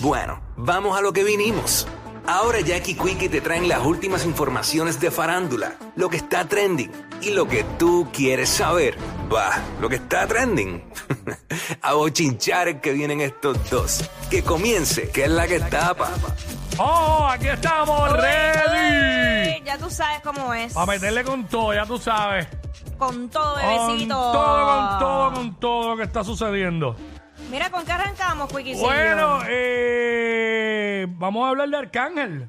Bueno, vamos a lo que vinimos. Ahora Jackie Quickie te traen las últimas informaciones de farándula, lo que está trending y lo que tú quieres saber. Va, lo que está trending. a bochinchar que vienen estos dos. Que comience, que es la que tapa. ¡Oh! Aquí estamos, ready. Ya tú sabes cómo es. A meterle con todo, ya tú sabes. Con todo, Con bebecito. todo, con todo, con todo lo que está sucediendo. Mira, ¿con qué arrancamos, Quickie? Bueno, eh, vamos a hablar de Arcángel.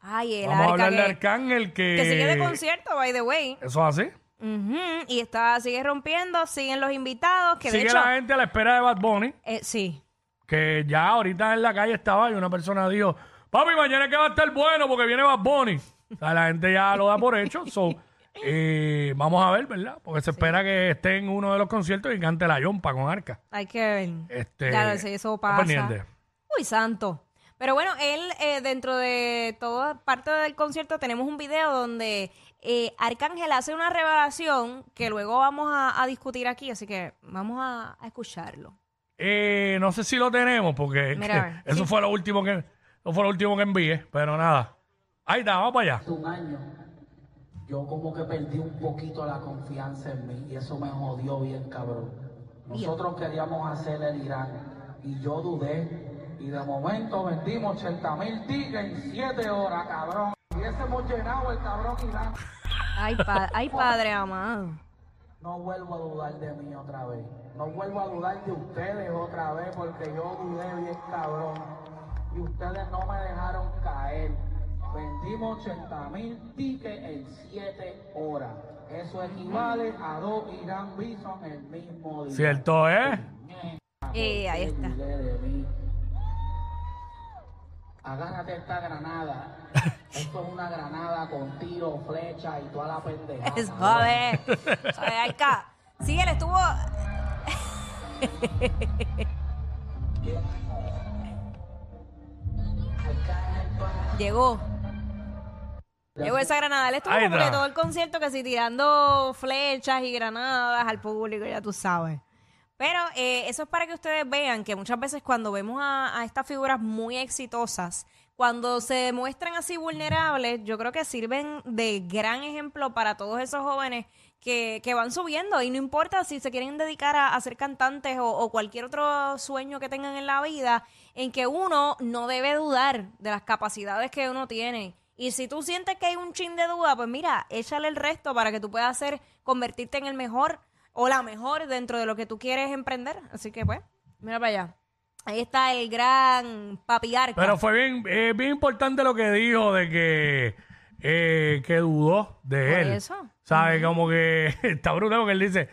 Ay, el Vamos a hablar de Arcángel que... que sigue de concierto, by the way. ¿Eso es así? Ujú, Y está, sigue rompiendo, siguen los invitados, que de Sigue hecho... la gente a la espera de Bad Bunny, eh, sí. que ya ahorita en la calle estaba y una persona dijo, papi, mañana es que va a estar bueno porque viene Bad Bunny. O sea, la gente ya lo da por hecho. So, eh, vamos a ver, ¿verdad? Porque se espera que esté en uno de los conciertos y cante la yompa con arca. Hay que ver. Este, Claro, si eso pasa. pendiente. Uy, santo. Pero bueno, él, eh, dentro de toda parte del concierto, tenemos un video donde eh, Arcángel hace una revelación que luego vamos a, a discutir aquí, así que vamos a, a escucharlo. Eh, no sé si lo tenemos porque Mira, a ver, eso sí. fue lo último que eso fue lo último que envié, pero nada. Ahí está, vamos para allá. un año, yo como que perdí un poquito la confianza en mí y eso me jodió bien cabrón. Nosotros queríamos hacer el Irán y yo dudé y de momento vendimos 80 mil tickets en 7 horas, cabrón. Hubiésemos llenado el cabrón Irán. Ay, pa- ay padre amado. No vuelvo a dudar de mí otra vez. No vuelvo a dudar de ustedes otra vez porque yo dudé bien cabrón. Y ustedes no me dejaron caer. Vendimos 80 mil tickets en 7 horas. Eso equivale a dos Irán Bison el mismo día. Cierto, ¿eh? Eh, ahí está. Agárrate esta granada. Esto es una granada con tiro, flecha y toda la pendeja. Es joder. Sí, él estuvo. Llegó. Llegó esa granada. Él estuvo Ahí como que todo el concierto que sí tirando flechas y granadas al público, ya tú sabes. Pero eh, eso es para que ustedes vean que muchas veces cuando vemos a, a estas figuras muy exitosas, cuando se muestran así vulnerables, yo creo que sirven de gran ejemplo para todos esos jóvenes que, que van subiendo y no importa si se quieren dedicar a, a ser cantantes o, o cualquier otro sueño que tengan en la vida, en que uno no debe dudar de las capacidades que uno tiene. Y si tú sientes que hay un chin de duda, pues mira, échale el resto para que tú puedas hacer, convertirte en el mejor o la mejor dentro de lo que tú quieres emprender. Así que pues, mira para allá. Ahí está el gran papi Arca. Pero fue bien, eh, bien importante lo que dijo de que, eh, que dudó de él. eso. ¿Sabe? Como que está brutal porque él dice,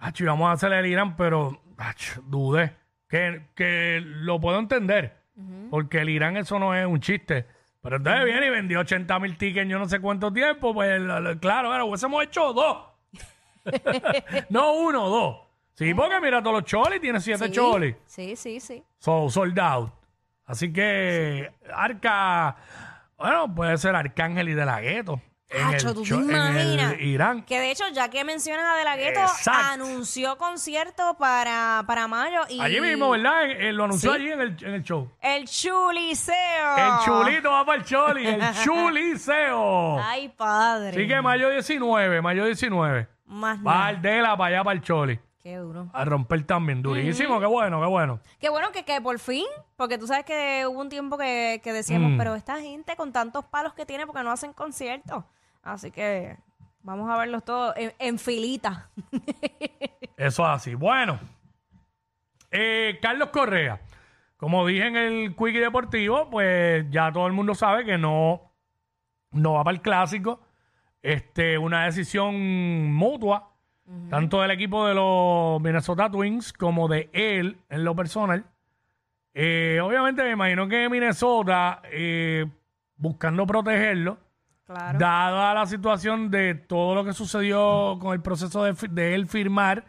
Acho, vamos a hacer el Irán, pero acho, dudé. Que, que lo puedo entender. Porque el Irán eso no es un chiste. Pero entonces viene y vendió 80 mil tickets en yo no sé cuánto tiempo. Pues lo- lo- claro, ahora hubiésemos hecho dos. no uno, dos. Sí, porque mira todos los cholis, tiene siete Sí, cholis. Sí, sí, sí. So, sold out. Así que Arca, bueno, puede ser Arcángel y de la Gueto. En el ¿tú te en el? Irán. Que de hecho, ya que mencionas a De La Ghetto, Exacto. anunció concierto para, para mayo y... Allí mismo, ¿verdad? En- en- lo anunció Sí. allí en el, en el show. El chuliceo. El chulito va para el choli, el chuliceo. Ay, padre. Así que mayo 19, mayo 19. Más Va nada. al de la para allá para el choli. Qué duro. A romper también. Durísimo, qué bueno, qué bueno. Qué bueno que, que por fin, porque tú sabes que hubo un tiempo que, que decíamos, Mm. pero esta gente con tantos palos que tiene porque no hacen conciertos. Así que vamos a verlos todos en, en filita. Eso es así. Bueno, eh, Carlos Correa, como dije en el Quickie Deportivo, pues ya todo el mundo sabe que no, no va para el clásico. Este, una decisión mutua, tanto del equipo de los Minnesota Twins como de él en lo personal. Eh, obviamente me imagino que Minnesota, eh, buscando protegerlo, Claro. dada la situación de todo lo que sucedió con el proceso de, él firmar,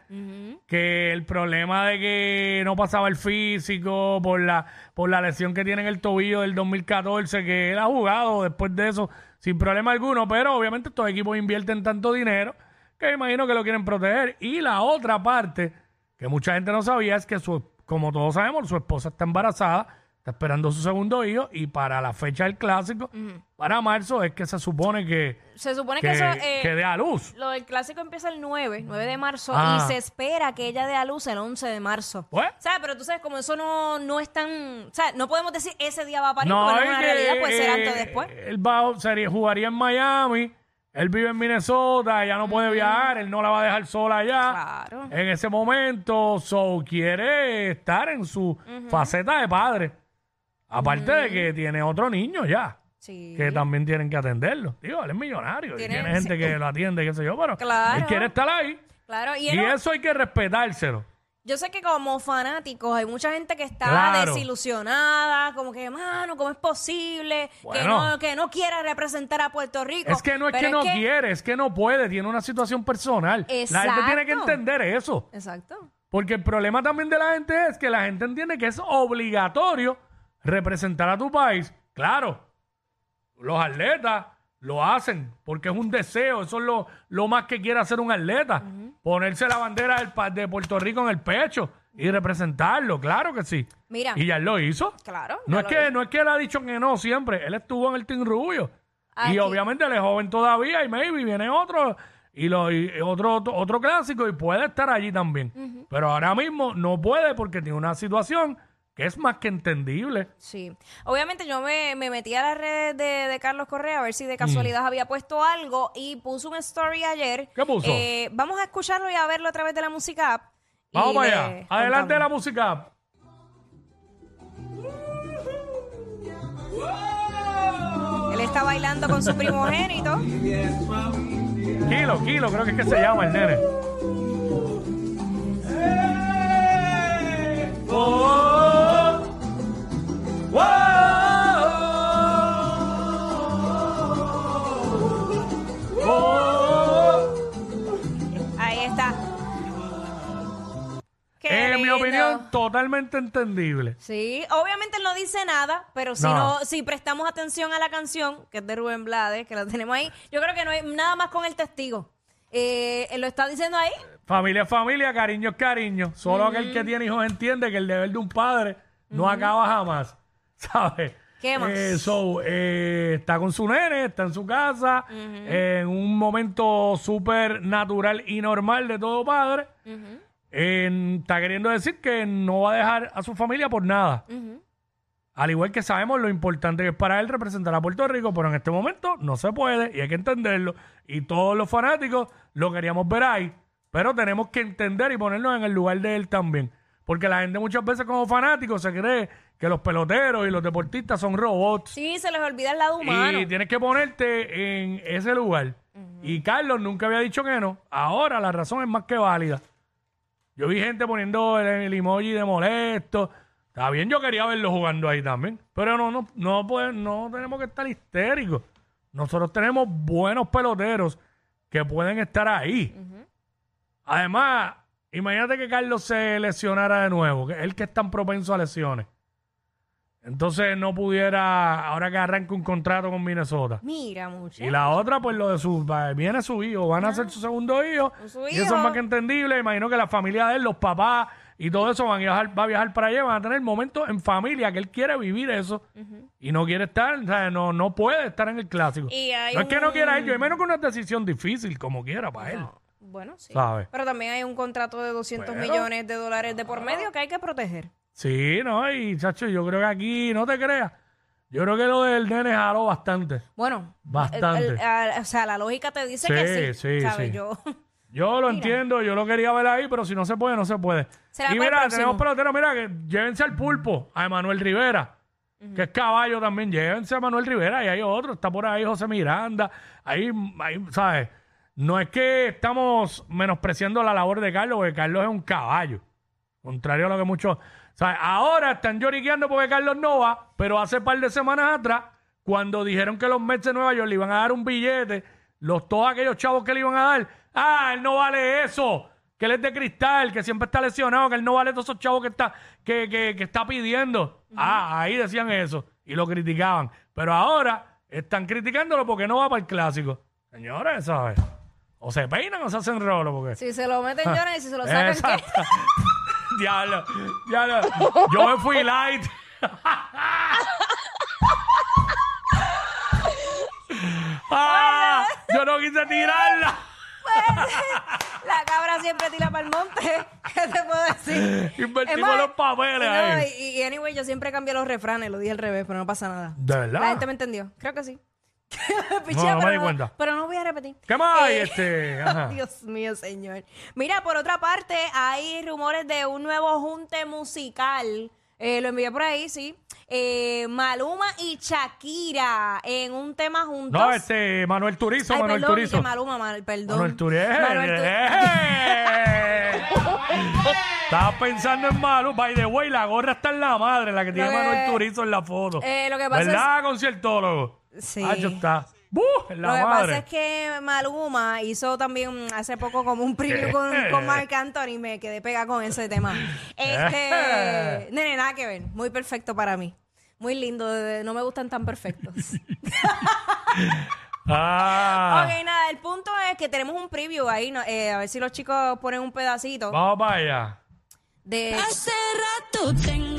que el problema de que no pasaba el físico por la, por la lesión que tiene en el tobillo del 2014, que él ha jugado después de eso sin problema alguno, pero obviamente estos equipos invierten tanto dinero que me imagino que lo quieren proteger. Y la otra parte, que mucha gente no sabía, es que su, como todos sabemos, su esposa está embarazada, está esperando su segundo hijo y para la fecha del clásico, para marzo, es que se supone que, Se supone que, que, eso. eh, que dé a luz. Lo del clásico empieza el 9, 9 de marzo, Ah. y se espera que ella dé a luz el 11 de marzo. Pues, ¿Sabes? Pero tú sabes, como eso no, no es tan. O sea, no podemos decir ese día va a parir, porque no es es una que, realidad, puede ser antes o eh, después. Él va, sería, jugaría en Miami, él vive en Minnesota, ya no puede viajar, él no la va a dejar sola allá. Claro. En ese momento, so quiere estar en su faceta de padre. Aparte de que tiene otro niño ya, Sí. que también tienen que atenderlo. Digo, él es millonario y Tiene- tiene gente que lo atiende, qué sé yo, pero Claro. él quiere estar ahí. Claro, y, Y, él no- eso hay que respetárselo. yo sé que como fanáticos hay mucha gente que está Claro. desilusionada, como que, mano, ¿cómo es posible que, Bueno. no, que no quiera representar a Puerto Rico? Es que no es Pero que no quiere, es que no puede, tiene una situación personal. La gente tiene que Exacto. entender eso. Exacto. Porque el problema también de la gente es que la gente entiende que es obligatorio representar a tu país. Claro, los atletas lo hacen porque es un deseo, eso es lo, lo más que quiere hacer un atleta. Ponerse la bandera del, pa- de Puerto Rico en el pecho y representarlo, claro que sí. Mira. Y ya él lo hizo. Claro, No es, que, hizo. no es que él ha dicho que no siempre, él estuvo en el Team Rubio. Aquí. Y obviamente él es joven todavía y maybe viene otro y, lo, y otro, otro, otro clásico y puede estar allí también. Pero ahora mismo no puede porque tiene una situación que es más que entendible. Sí. Obviamente yo me, me metí a las redes de, de Carlos Correa a ver Mm. si de casualidad había puesto algo y puso un story ayer. ¿Qué puso? Eh, vamos a escucharlo y a verlo a través de la música app. Vamos allá. Adelante contamos. la música. Él está bailando con su primogénito. Kilo, Kilo, creo que es que se llama el nene. Oh, oh, Ahí está. Qué En mi lindo. opinión, totalmente entendible. Sí, obviamente él no dice nada, pero si No. no, si prestamos atención a la canción, que es de Rubén Blades, que la tenemos ahí, yo creo que no hay nada más con el testigo. Eh, él lo está diciendo ahí. Familia es familia, cariño es cariño. Solo aquel que tiene hijos entiende que el deber de un padre no acaba jamás. ¿Sabes? ¿Qué más? Eh, so, eh, está con su nene, está en su casa, en un momento súper natural y normal de todo padre. Está queriendo decir que no va a dejar a su familia por nada. Al igual que sabemos lo importante que es para él representar a Puerto Rico, pero en este momento no se puede y hay que entenderlo. Y todos los fanáticos lo queríamos ver ahí, pero tenemos que entender y ponernos en el lugar de él también. Porque la gente muchas veces como fanáticos se cree que los peloteros y los deportistas son robots. Sí, se les olvida el lado humano. Y tienes que ponerte en ese lugar. Y Carlos nunca había dicho que no. Ahora la razón es más que válida. Yo vi gente poniendo el, el emoji de molesto. Está bien, yo quería verlo jugando ahí también. Pero no, no, no, puede- no tenemos que estar histéricos. Nosotros tenemos buenos peloteros que pueden estar ahí. Además, imagínate que Carlos se lesionara de nuevo, que él que es tan propenso a lesiones. Entonces no pudiera, ahora que arranca un contrato con Minnesota. Mira, mucho. Y la otra, pues lo de su, va- viene su hijo, van a hacer su segundo hijo. Su Y eso es más que entendible. Imagino que la familia de él, los papás y todo eso van a viajar, va a viajar para allá, van a tener momentos en familia que él quiere vivir eso. Y no quiere estar, o sea, no, no puede estar en el clásico. Y no es que no quiera ir, yo menos que una decisión difícil, como quiera para él. Bueno, sí. Pero también hay un contrato de 200 Bueno. millones de dólares de por medio que hay que proteger. Sí, no, y chacho, yo creo que aquí, no te creas, yo creo que lo del nene jaló bastante. Bueno, Bastante. el- el- a- o sea, la lógica te dice Sí, que sí. sí, ¿sabes? sí. Yo, Yo lo entiendo, yo lo quería ver ahí, pero si no se puede, no se puede. Será y para el mira, próximo. tenemos peloteros, mira, que llévense al pulpo, a Emanuel Rivera, que es caballo también, llévense a Emanuel Rivera, y hay otro, está por ahí José Miranda, ahí, ahí, ¿sabes? No es que estamos menospreciando la labor de Carlos, porque Carlos es un caballo, contrario a lo que muchos, sea, ahora están lloriqueando porque Carlos no va, pero hace par de semanas atrás, cuando dijeron que los Mets de Nueva York le iban a dar un billete, los todos aquellos chavos que le iban a dar, ah, él no vale eso, que él es de cristal, que siempre está lesionado, que él no vale todos esos chavos que está, que, que, que está pidiendo. Ah, ahí decían eso y lo criticaban. Pero ahora están criticándolo porque no va para el clásico. Señores, ¿sabes? O se peinan o se hacen rolo porque... Si se lo meten lloran y si se lo sacan, ¿qué? Exacto. diablo, diablo. Yo me fui light. ah, yo no quise tirarla. La cabra siempre tira para el monte. ¿Qué te puedo decir? Invertimos más, los papeles no, ahí. y, y anyway, yo siempre cambio los refranes, lo dije al revés, pero no pasa nada. ¿De verdad? La gente me entendió. Creo que sí. No, no me pero di cuenta. Pero no voy a repetir. ¿Qué más hay, Eh, este? Ajá. Dios mío, señor. Mira, por otra parte, hay rumores de un nuevo junte musical. Eh, lo envié por ahí, sí. Eh, Maluma y Shakira en un tema juntos. No, este, Manuel Turizo, Ay, Manuel perdón, Turizo. dije Maluma, mal- perdón. Manuel Turizo. Manuel Tu- ¡Eh! Estaba pensando en Malu. By the way, la gorra está en la madre, la que tiene que- Manuel Turizo en la foto. Eh, lo que pasa ¿Verdad, conciertólogo? Sí. Ah, yo está. ¡Buh! En la Lo que madre. pasa es que Maluma hizo también hace poco como un preview con, con Marc Anthony y me quedé pegada con ese tema. Este, nene, nada que ver. Muy perfecto para mí. Muy lindo. No me gustan tan perfectos. Ah. Ok, nada, el punto es que tenemos un preview ahí. no- eh, a ver si los chicos ponen un pedacito Vamos para allá. de... Hace rato tengo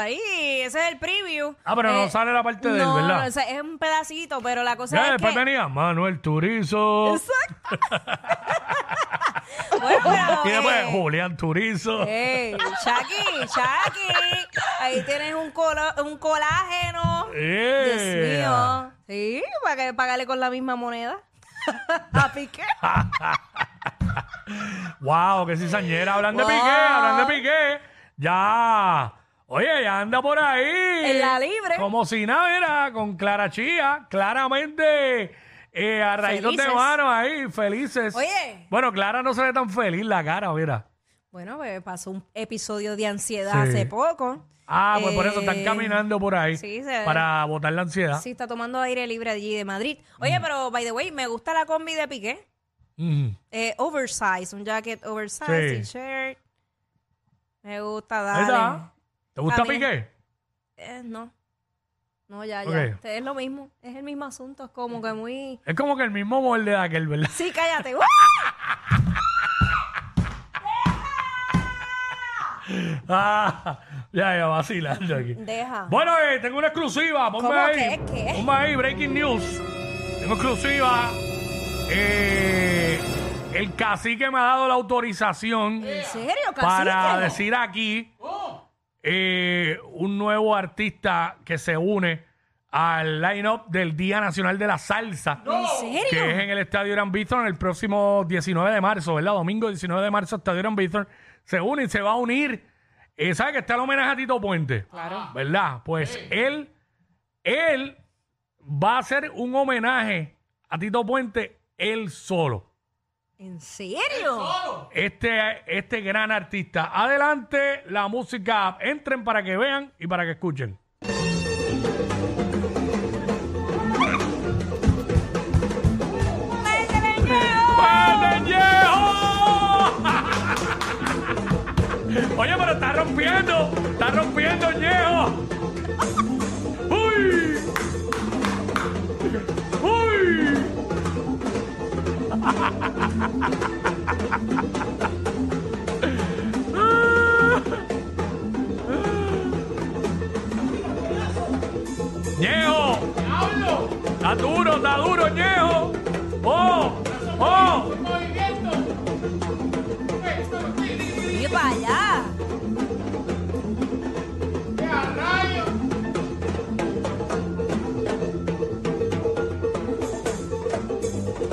Ahí, ese es el preview. Ah, pero no sale la parte de él, no, ¿verdad? es un pedacito, pero la cosa Ya, es después que... tenía Manuel Turizo. Bueno, pero, Y después eh, Julián Turizo. Ey, Chucky, Chucky. Ahí tienes un, colo- un colágeno. Eh. Dios mío. Sí, para que pagarle con la misma moneda. A Piqué. Wow, que cizañera. Hablan de Wow. Piqué, hablan de Piqué. Ya. Oye, ya anda por ahí. En la libre. Como si nada, mira, con Clara Chía. Claramente, eh, a rayitos de Felices. mano ahí, felices. Oye. Bueno, Clara no se ve tan feliz la cara, mira. Bueno, pues pasó un episodio de ansiedad Sí. hace poco. Ah, pues por eso están Eh, caminando por ahí. sí, se- Para botar la ansiedad. Sí, está tomando aire libre allí de Madrid. Oye, pero, by the way, me gusta la combi de Piqué. Mm. Eh, oversize, un jacket oversize, Sí. t-shirt. Me gusta, Ahí está. ¿Te gusta. Piqué? Eh, no. No, ya, ya. Es lo mismo. Es el mismo asunto. Es como que muy. Es como que el mismo molde de aquel, ¿verdad? Sí, cállate. Ah, ya, ya, vacilando aquí. Deja. Bueno, eh, tengo una exclusiva. Ponme ¿Cómo ahí. Ponme ahí, breaking news. Tengo exclusiva. Eh, el cacique me ha dado la autorización ¿En serio, cacique? para decir aquí eh, un nuevo artista que se une al line-up del Día Nacional de la Salsa. ¿En serio? Que es en el Estadio Irán Bithorn el próximo 19 de marzo, ¿verdad? Domingo 19 de marzo, Estadio Bithorn. Se une y se va a unir. Eh, ¿Sabe que está el homenaje a Tito Puente? Claro. ¿Verdad? Pues él, él va a hacer un homenaje a Tito Puente él solo. ¿En serio? Este, este gran artista. Adelante la música. Entren para que vean y para que escuchen. Oye, pero está rompiendo. Está rompiendo, Ñejo. ¡Uy!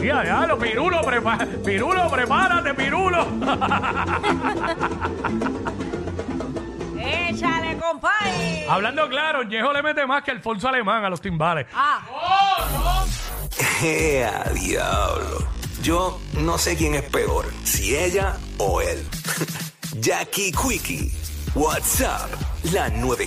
¡Y a ya, ya, lo pirulo, prepa- pirulo, prepárate, pirulo. Échale, compay. Hablando claro, Ñejo le mete más que Alfonso Alemán a los timbales. Ah, ¡Ea, diablo! Yo no sé quién es peor, si ella o él. Jackie Quickie, WhatsApp, la 9.